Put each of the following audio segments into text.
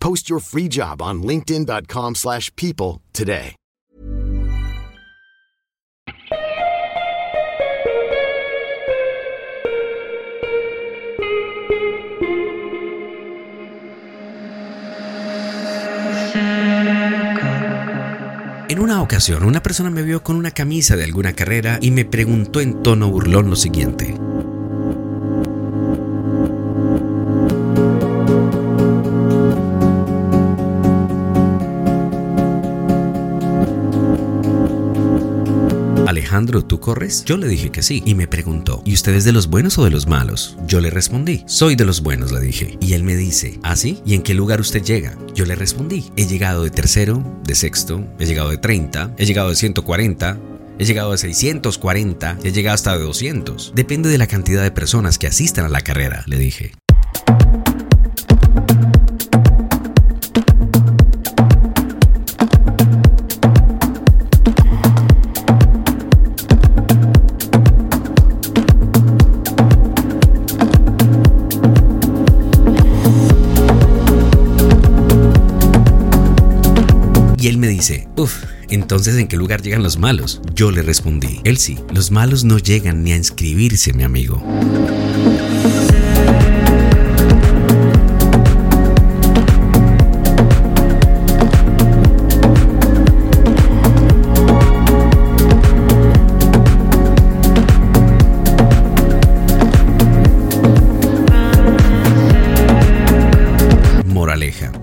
Post your free job on linkedin.com/people slash people today. En una ocasión, una persona me vio con una camisa de alguna carrera y me preguntó en tono burlón lo siguiente. Alejandro, ¿tú corres? Yo le dije que sí y me preguntó, ¿y usted es de los buenos o de los malos? Yo le respondí, soy de los buenos, le dije. Y él me dice, ¿ah sí? ¿Y en qué lugar usted llega? Yo le respondí, he llegado de tercero, de sexto, he llegado de 30, he llegado de 140, He llegado de 640, he llegado hasta de 200. Depende de la cantidad de personas que asistan a la carrera, le dije. Y él me dice, uff, entonces ¿en qué lugar llegan los malos? Yo le respondí, él sí, los malos no llegan ni a inscribirse, mi amigo.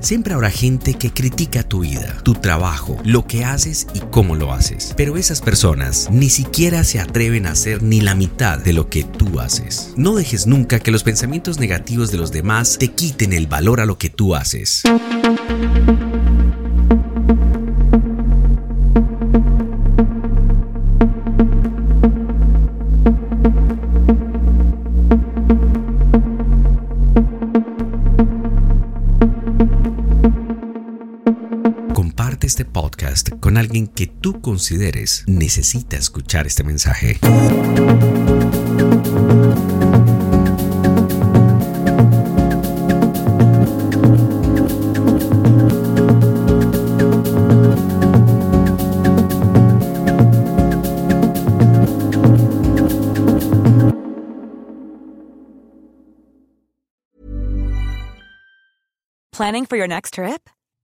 Siempre habrá gente que critica tu vida, tu trabajo, lo que haces y cómo lo haces. Pero esas personas ni siquiera se atreven a hacer ni la mitad de lo que tú haces. No dejes nunca que los pensamientos negativos de los demás te quiten el valor a lo que tú haces. Con alguien que tú consideres necesita escuchar este mensaje. Planning for your next trip?